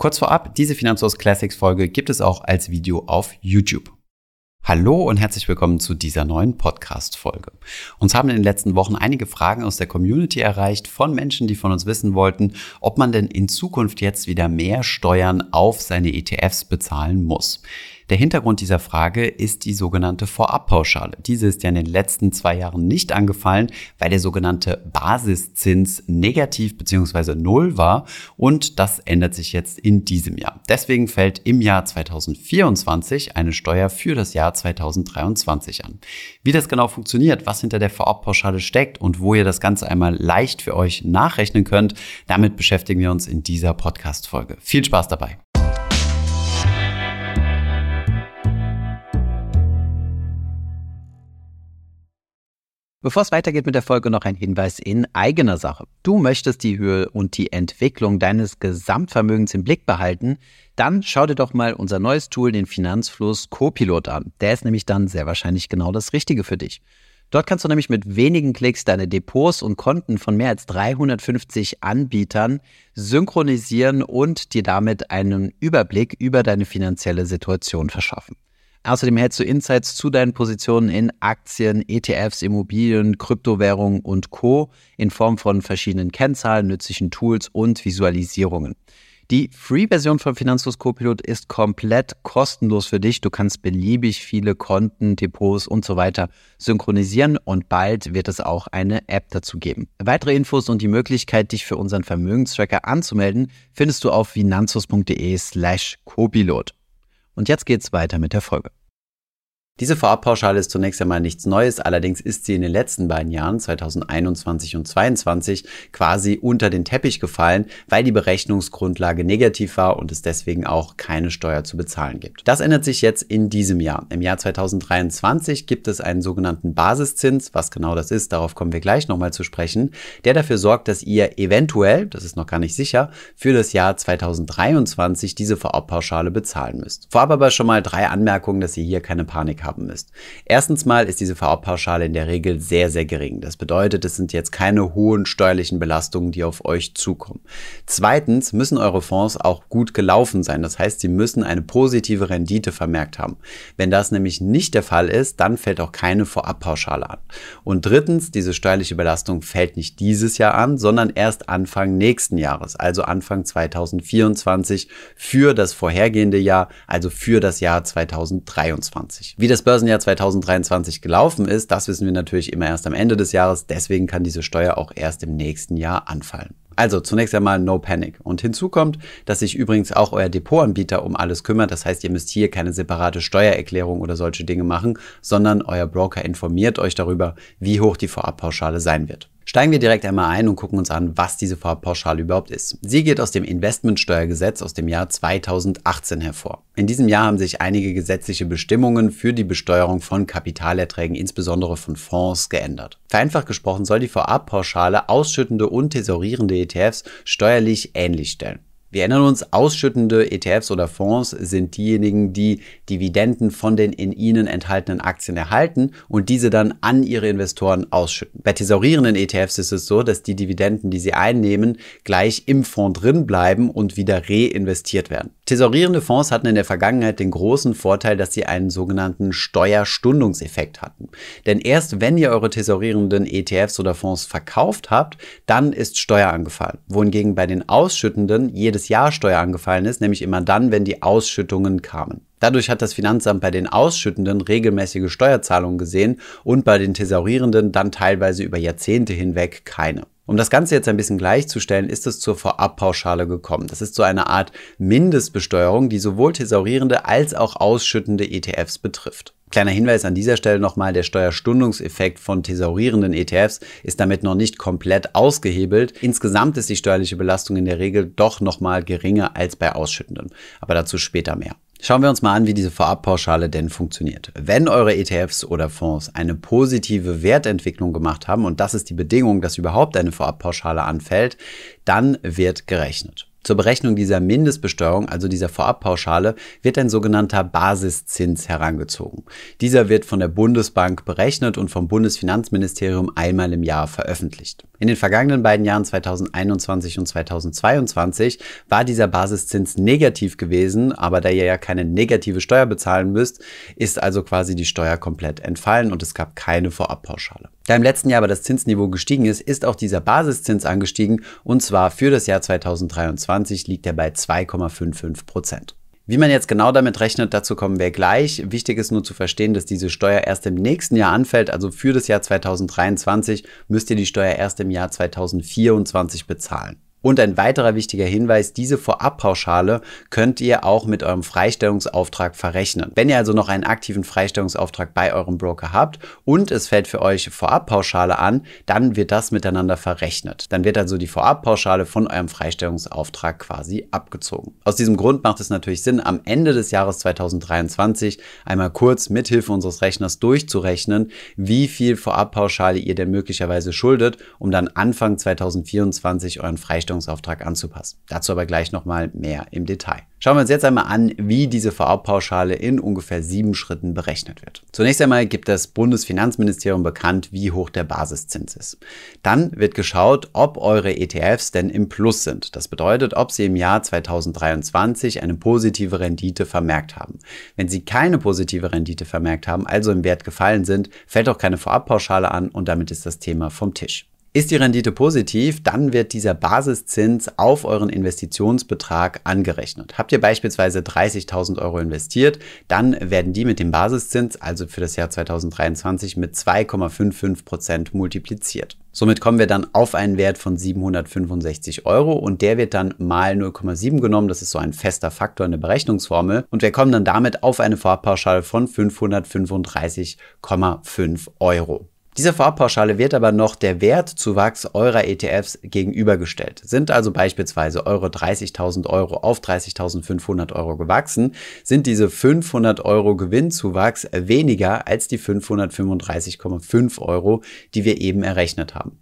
Kurz vorab, diese Finanzhaus Classics Folge gibt es auch als Video auf YouTube. Hallo und herzlich willkommen zu dieser neuen Podcast-Folge. Uns haben in den letzten Wochen einige Fragen aus der Community erreicht von Menschen, die von uns wissen wollten, ob man denn in Zukunft jetzt wieder mehr Steuern auf seine ETFs bezahlen muss. Der Hintergrund dieser Frage ist die sogenannte Vorabpauschale. Diese ist ja in den letzten zwei Jahren nicht angefallen, weil der sogenannte Basiszins negativ bzw. null war und das ändert sich jetzt in diesem Jahr. Deswegen fällt im Jahr 2024 eine Steuer für das Jahr 2023 an. Wie das genau funktioniert, was hinter der Vorabpauschale steckt und wo ihr das Ganze einmal leicht für euch nachrechnen könnt, damit beschäftigen wir uns in dieser Podcast-Folge. Viel Spaß dabei! Bevor es weitergeht mit der Folge, noch ein Hinweis in eigener Sache. Du möchtest die Höhe und die Entwicklung deines Gesamtvermögens im Blick behalten, dann schau dir doch mal unser neues Tool, den Finanzfluss Copilot an. Der ist nämlich dann sehr wahrscheinlich genau das Richtige für dich. Dort kannst du nämlich mit wenigen Klicks deine Depots und Konten von mehr als 350 Anbietern synchronisieren und dir damit einen Überblick über deine finanzielle Situation verschaffen. Außerdem hältst du Insights zu deinen Positionen in Aktien, ETFs, Immobilien, Kryptowährungen und Co. in Form von verschiedenen Kennzahlen, nützlichen Tools und Visualisierungen. Die Free-Version von Finanzlos Copilot ist komplett kostenlos für dich. Du kannst beliebig viele Konten, Depots und so weiter synchronisieren und bald wird es auch eine App dazu geben. Weitere Infos und die Möglichkeit, dich für unseren Vermögenstracker anzumelden, findest du auf finanzlos.de slash Copilot. Und jetzt geht's weiter mit der Folge. Diese Vorabpauschale ist zunächst einmal nichts Neues, allerdings ist sie in den letzten beiden Jahren, 2021 und 2022, quasi unter den Teppich gefallen, weil die Berechnungsgrundlage negativ war und es deswegen auch keine Steuer zu bezahlen gibt. Das ändert sich jetzt in diesem Jahr. Im Jahr 2023 gibt es einen sogenannten Basiszins, was genau das ist, darauf kommen wir gleich nochmal zu sprechen, der dafür sorgt, dass ihr eventuell, das ist noch gar nicht sicher, für das Jahr 2023 diese Vorabpauschale bezahlen müsst. Vorab aber schon mal drei Anmerkungen, dass ihr hier keine Panik habt haben müsst. Erstens mal ist diese Vorabpauschale in der Regel sehr, sehr gering. Das bedeutet, es sind jetzt keine hohen steuerlichen Belastungen, die auf euch zukommen. Zweitens müssen eure Fonds auch gut gelaufen sein. Das heißt, sie müssen eine positive Rendite vermerkt haben. Wenn das nämlich nicht der Fall ist, dann fällt auch keine Vorabpauschale an. Und drittens, diese steuerliche Belastung fällt nicht dieses Jahr an, sondern erst Anfang nächsten Jahres, also Anfang 2024 für das vorhergehende Jahr, also für das Jahr 2023. Wie das Börsenjahr 2023 gelaufen ist, das wissen wir natürlich immer erst am Ende des Jahres. Deswegen kann diese Steuer auch erst im nächsten Jahr anfallen. Also zunächst einmal No Panic. Und hinzu kommt, dass sich übrigens auch euer Depotanbieter um alles kümmert. Das heißt, ihr müsst hier keine separate Steuererklärung oder solche Dinge machen, sondern euer Broker informiert euch darüber, wie hoch die Vorabpauschale sein wird. Steigen wir direkt einmal ein und gucken uns an, was diese Vorabpauschale überhaupt ist. Sie geht aus dem Investmentsteuergesetz aus dem Jahr 2018 hervor. In diesem Jahr haben sich einige gesetzliche Bestimmungen für die Besteuerung von Kapitalerträgen, insbesondere von Fonds, geändert. Vereinfacht gesprochen soll die Vorabpauschale ausschüttende und tesorierende ETFs steuerlich ähnlich stellen. Wir erinnern uns, ausschüttende ETFs oder Fonds sind diejenigen, die Dividenden von den in ihnen enthaltenen Aktien erhalten und diese dann an ihre Investoren ausschütten. Bei tesorierenden ETFs ist es so, dass die Dividenden, die sie einnehmen, gleich im Fonds drin bleiben und wieder reinvestiert werden. Tesorierende Fonds hatten in der Vergangenheit den großen Vorteil, dass sie einen sogenannten Steuerstundungseffekt hatten. Denn erst wenn ihr eure tesorierenden ETFs oder Fonds verkauft habt, dann ist Steuer angefallen. Wohingegen bei den Ausschüttenden jedes Jahr Steuer angefallen ist, nämlich immer dann, wenn die Ausschüttungen kamen. Dadurch hat das Finanzamt bei den Ausschüttenden regelmäßige Steuerzahlungen gesehen und bei den Tesorierenden dann teilweise über Jahrzehnte hinweg keine. Um das Ganze jetzt ein bisschen gleichzustellen, ist es zur Vorabpauschale gekommen. Das ist so eine Art Mindestbesteuerung, die sowohl tesaurierende als auch ausschüttende ETFs betrifft. Kleiner Hinweis an dieser Stelle nochmal, der Steuerstundungseffekt von tesaurierenden ETFs ist damit noch nicht komplett ausgehebelt. Insgesamt ist die steuerliche Belastung in der Regel doch nochmal geringer als bei ausschüttenden. Aber dazu später mehr. Schauen wir uns mal an, wie diese Vorabpauschale denn funktioniert. Wenn eure ETFs oder Fonds eine positive Wertentwicklung gemacht haben, und das ist die Bedingung, dass überhaupt eine Vorabpauschale anfällt, dann wird gerechnet. Zur Berechnung dieser Mindestbesteuerung, also dieser Vorabpauschale, wird ein sogenannter Basiszins herangezogen. Dieser wird von der Bundesbank berechnet und vom Bundesfinanzministerium einmal im Jahr veröffentlicht. In den vergangenen beiden Jahren 2021 und 2022 war dieser Basiszins negativ gewesen, aber da ihr ja keine negative Steuer bezahlen müsst, ist also quasi die Steuer komplett entfallen und es gab keine Vorabpauschale. Da im letzten Jahr aber das Zinsniveau gestiegen ist, ist auch dieser Basiszins angestiegen und zwar für das Jahr 2023 liegt er bei 2,55 Prozent. Wie man jetzt genau damit rechnet, dazu kommen wir gleich. Wichtig ist nur zu verstehen, dass diese Steuer erst im nächsten Jahr anfällt. Also für das Jahr 2023 müsst ihr die Steuer erst im Jahr 2024 bezahlen. Und ein weiterer wichtiger Hinweis, diese Vorabpauschale könnt ihr auch mit eurem Freistellungsauftrag verrechnen. Wenn ihr also noch einen aktiven Freistellungsauftrag bei eurem Broker habt und es fällt für euch Vorabpauschale an, dann wird das miteinander verrechnet. Dann wird also die Vorabpauschale von eurem Freistellungsauftrag quasi abgezogen. Aus diesem Grund macht es natürlich Sinn, am Ende des Jahres 2023 einmal kurz mithilfe unseres Rechners durchzurechnen, wie viel Vorabpauschale ihr denn möglicherweise schuldet, um dann Anfang 2024 euren Freistellungsauftrag Freistellungsauftrag anzupassen. Dazu aber gleich nochmal mehr im Detail. Schauen wir uns jetzt einmal an, wie diese Vorabpauschale in ungefähr sieben Schritten berechnet wird. Zunächst einmal gibt das Bundesfinanzministerium bekannt, wie hoch der Basiszins ist. Dann wird geschaut, ob eure ETFs denn im Plus sind. Das bedeutet, ob sie im Jahr 2023 eine positive Rendite vermerkt haben. Wenn sie keine positive Rendite vermerkt haben, also im Wert gefallen sind, fällt auch keine Vorabpauschale an und damit ist das Thema vom Tisch. Ist die Rendite positiv, dann wird dieser Basiszins auf euren Investitionsbetrag angerechnet. Habt ihr beispielsweise 30.000 Euro investiert, dann werden die mit dem Basiszins, also für das Jahr 2023, mit 2,55 Prozent multipliziert. Somit kommen wir dann auf einen Wert von 765 Euro und der wird dann mal 0,7 genommen. Das ist so ein fester Faktor in der Berechnungsformel. Und wir kommen dann damit auf eine Vorpauschale von 535,5 Euro. Dieser Vorabpauschale wird aber noch der Wertzuwachs eurer ETFs gegenübergestellt. Sind also beispielsweise eure 30.000 Euro auf 30.500 Euro gewachsen, sind diese 500 Euro Gewinnzuwachs weniger als die 535,5 Euro, die wir eben errechnet haben.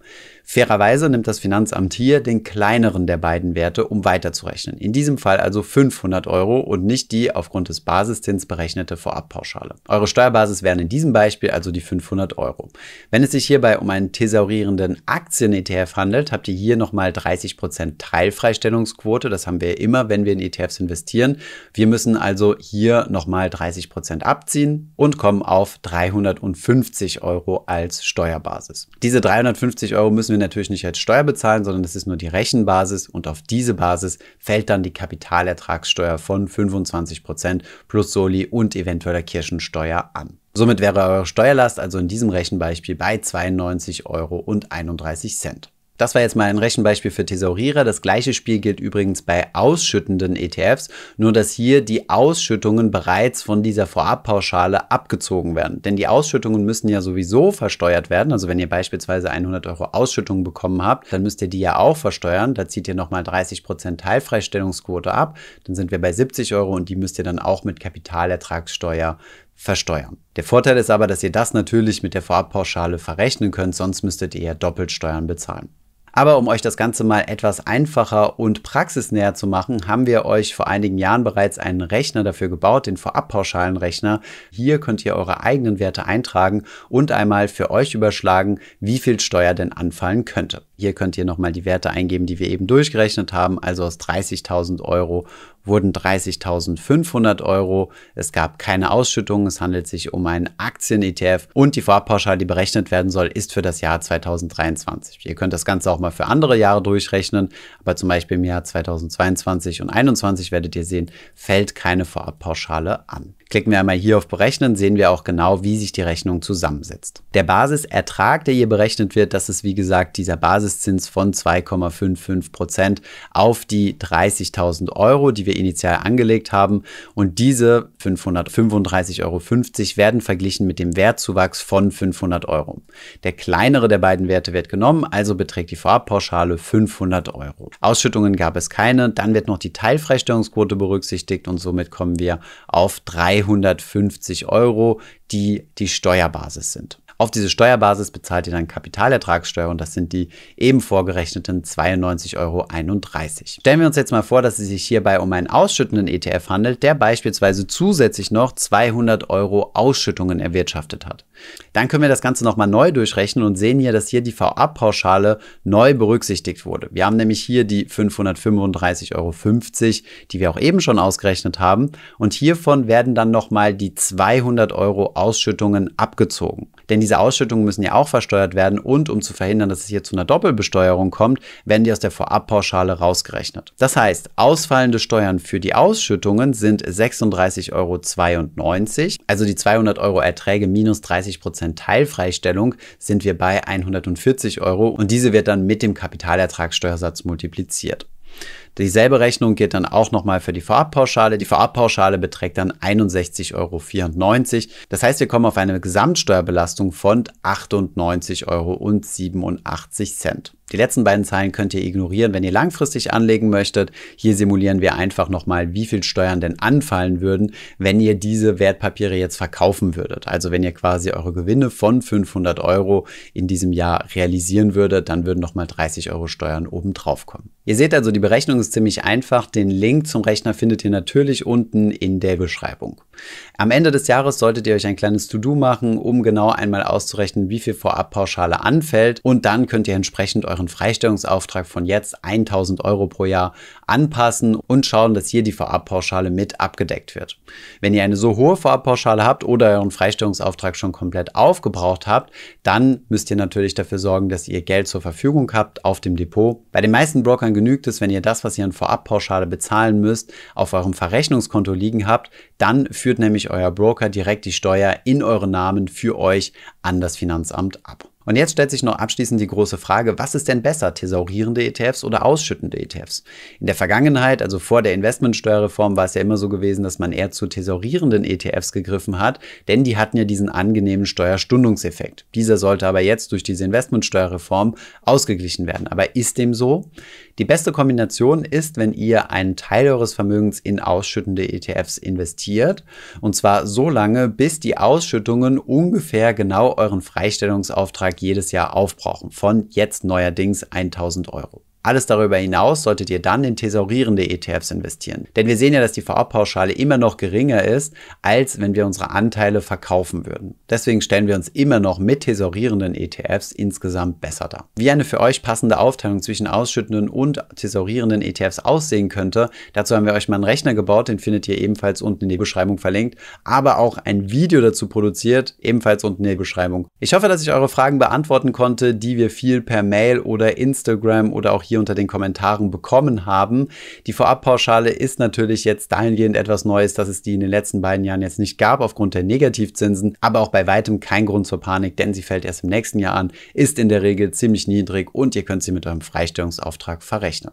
Fairerweise nimmt das Finanzamt hier den kleineren der beiden Werte, um weiterzurechnen. In diesem Fall also 500 Euro und nicht die aufgrund des Basiszins berechnete Vorabpauschale. Eure Steuerbasis wären in diesem Beispiel also die 500 Euro. Wenn es sich hierbei um einen thesaurierenden Aktien-ETF handelt, habt ihr hier nochmal 30% Teilfreistellungsquote. Das haben wir immer, wenn wir in ETFs investieren. Wir müssen also hier nochmal 30% abziehen und kommen auf 350 Euro als Steuerbasis. Diese 350 Euro müssen wir wir natürlich nicht als Steuer bezahlen, sondern das ist nur die Rechenbasis und auf diese Basis fällt dann die Kapitalertragssteuer von 25 Prozent plus Soli und eventueller Kirchensteuer an. Somit wäre eure Steuerlast also in diesem Rechenbeispiel bei 92 Euro und 31 Cent. Das war jetzt mal ein Rechenbeispiel für Thesaurierer. Das gleiche Spiel gilt übrigens bei ausschüttenden ETFs, nur dass hier die Ausschüttungen bereits von dieser Vorabpauschale abgezogen werden. Denn die Ausschüttungen müssen ja sowieso versteuert werden. Also wenn ihr beispielsweise 100 Euro Ausschüttungen bekommen habt, dann müsst ihr die ja auch versteuern. Da zieht ihr nochmal 30 Prozent Teilfreistellungsquote ab. Dann sind wir bei 70 Euro und die müsst ihr dann auch mit Kapitalertragssteuer versteuern. Der Vorteil ist aber, dass ihr das natürlich mit der Vorabpauschale verrechnen könnt, sonst müsstet ihr ja doppelt Steuern bezahlen. Aber um euch das Ganze mal etwas einfacher und praxisnäher zu machen, haben wir euch vor einigen Jahren bereits einen Rechner dafür gebaut, den Vorabpauschalenrechner. Hier könnt ihr eure eigenen Werte eintragen und einmal für euch überschlagen, wie viel Steuer denn anfallen könnte. Hier könnt ihr nochmal die Werte eingeben, die wir eben durchgerechnet haben. Also aus 30.000 Euro wurden 30.500 Euro. Es gab keine Ausschüttung. Es handelt sich um einen Aktien-ETF und die Vorabpauschale, die berechnet werden soll, ist für das Jahr 2023. Ihr könnt das Ganze auch mal für andere Jahre durchrechnen, aber zum Beispiel im Jahr 2022 und 2021 werdet ihr sehen, fällt keine Vorabpauschale an. Klicken wir einmal hier auf Berechnen, sehen wir auch genau, wie sich die Rechnung zusammensetzt. Der Basisertrag, der hier berechnet wird, das ist wie gesagt dieser Basiszins von 2,55 Prozent auf die 30.000 Euro, die wir initial angelegt haben. Und diese 535,50 Euro werden verglichen mit dem Wertzuwachs von 500 Euro. Der kleinere der beiden Werte wird genommen, also beträgt die Vorabpauschale 500 Euro. Ausschüttungen gab es keine, dann wird noch die Teilfreistellungsquote berücksichtigt und somit kommen wir auf 3 350 Euro, die die Steuerbasis sind. Auf diese Steuerbasis bezahlt ihr dann Kapitalertragssteuer und das sind die eben vorgerechneten 92,31 Euro. Stellen wir uns jetzt mal vor, dass es sich hierbei um einen ausschüttenden ETF handelt, der beispielsweise zusätzlich noch 200 Euro Ausschüttungen erwirtschaftet hat. Dann können wir das Ganze nochmal neu durchrechnen und sehen hier, dass hier die VA-Pauschale neu berücksichtigt wurde. Wir haben nämlich hier die 535,50 Euro, die wir auch eben schon ausgerechnet haben. Und hiervon werden dann nochmal die 200 Euro Ausschüttungen abgezogen. Denn diese Ausschüttungen müssen ja auch versteuert werden und um zu verhindern, dass es hier zu einer Doppelbesteuerung kommt, werden die aus der Vorabpauschale rausgerechnet. Das heißt, ausfallende Steuern für die Ausschüttungen sind 36,92 Euro. Also die 200 Euro Erträge minus 30 Prozent Teilfreistellung sind wir bei 140 Euro und diese wird dann mit dem Kapitalertragssteuersatz multipliziert. Dieselbe Rechnung geht dann auch nochmal für die Vorabpauschale. Die Vorabpauschale beträgt dann 61,94 Euro. Das heißt, wir kommen auf eine Gesamtsteuerbelastung von 98,87 Euro. Die letzten beiden Zahlen könnt ihr ignorieren, wenn ihr langfristig anlegen möchtet. Hier simulieren wir einfach nochmal, wie viel Steuern denn anfallen würden, wenn ihr diese Wertpapiere jetzt verkaufen würdet. Also wenn ihr quasi eure Gewinne von 500 Euro in diesem Jahr realisieren würdet, dann würden nochmal 30 Euro Steuern obendrauf kommen. Ihr seht also, die Berechnung ist ziemlich einfach. Den Link zum Rechner findet ihr natürlich unten in der Beschreibung. Am Ende des Jahres solltet ihr euch ein kleines To-Do machen, um genau einmal auszurechnen, wie viel Vorabpauschale anfällt. Und dann könnt ihr entsprechend euren Freistellungsauftrag von jetzt 1000 Euro pro Jahr anpassen und schauen, dass hier die Vorabpauschale mit abgedeckt wird. Wenn ihr eine so hohe Vorabpauschale habt oder euren Freistellungsauftrag schon komplett aufgebraucht habt, dann müsst ihr natürlich dafür sorgen, dass ihr Geld zur Verfügung habt auf dem Depot. Bei den meisten Brokern genügt es, wenn ihr das, was ihr an Vorabpauschale bezahlen müsst, auf eurem Verrechnungskonto liegen habt. Dann führt nämlich euer Broker direkt die Steuer in euren Namen für euch an das Finanzamt ab. Und jetzt stellt sich noch abschließend die große Frage, was ist denn besser, thesaurierende ETFs oder ausschüttende ETFs? In der Vergangenheit, also vor der Investmentsteuerreform, war es ja immer so gewesen, dass man eher zu thesaurierenden ETFs gegriffen hat, denn die hatten ja diesen angenehmen Steuerstundungseffekt. Dieser sollte aber jetzt durch diese Investmentsteuerreform ausgeglichen werden. Aber ist dem so? Die beste Kombination ist, wenn ihr einen Teil eures Vermögens in ausschüttende ETFs investiert. Und zwar so lange, bis die Ausschüttungen ungefähr genau euren Freistellungsauftrag jedes Jahr aufbrauchen. Von jetzt neuerdings 1000 Euro. Alles darüber hinaus solltet ihr dann in thesaurierende ETFs investieren. Denn wir sehen ja, dass die Vorabpauschale immer noch geringer ist, als wenn wir unsere Anteile verkaufen würden. Deswegen stellen wir uns immer noch mit thesaurierenden ETFs insgesamt besser dar. Wie eine für euch passende Aufteilung zwischen ausschüttenden und thesaurierenden ETFs aussehen könnte, dazu haben wir euch mal einen Rechner gebaut, den findet ihr ebenfalls unten in der Beschreibung verlinkt, aber auch ein Video dazu produziert, ebenfalls unten in der Beschreibung. Ich hoffe, dass ich eure Fragen beantworten konnte, die wir viel per Mail oder Instagram oder auch hier unter den Kommentaren bekommen haben. Die Vorabpauschale ist natürlich jetzt dahingehend etwas Neues, dass es die in den letzten beiden Jahren jetzt nicht gab aufgrund der Negativzinsen, aber auch bei weitem kein Grund zur Panik, denn sie fällt erst im nächsten Jahr an, ist in der Regel ziemlich niedrig und ihr könnt sie mit eurem Freistellungsauftrag verrechnen.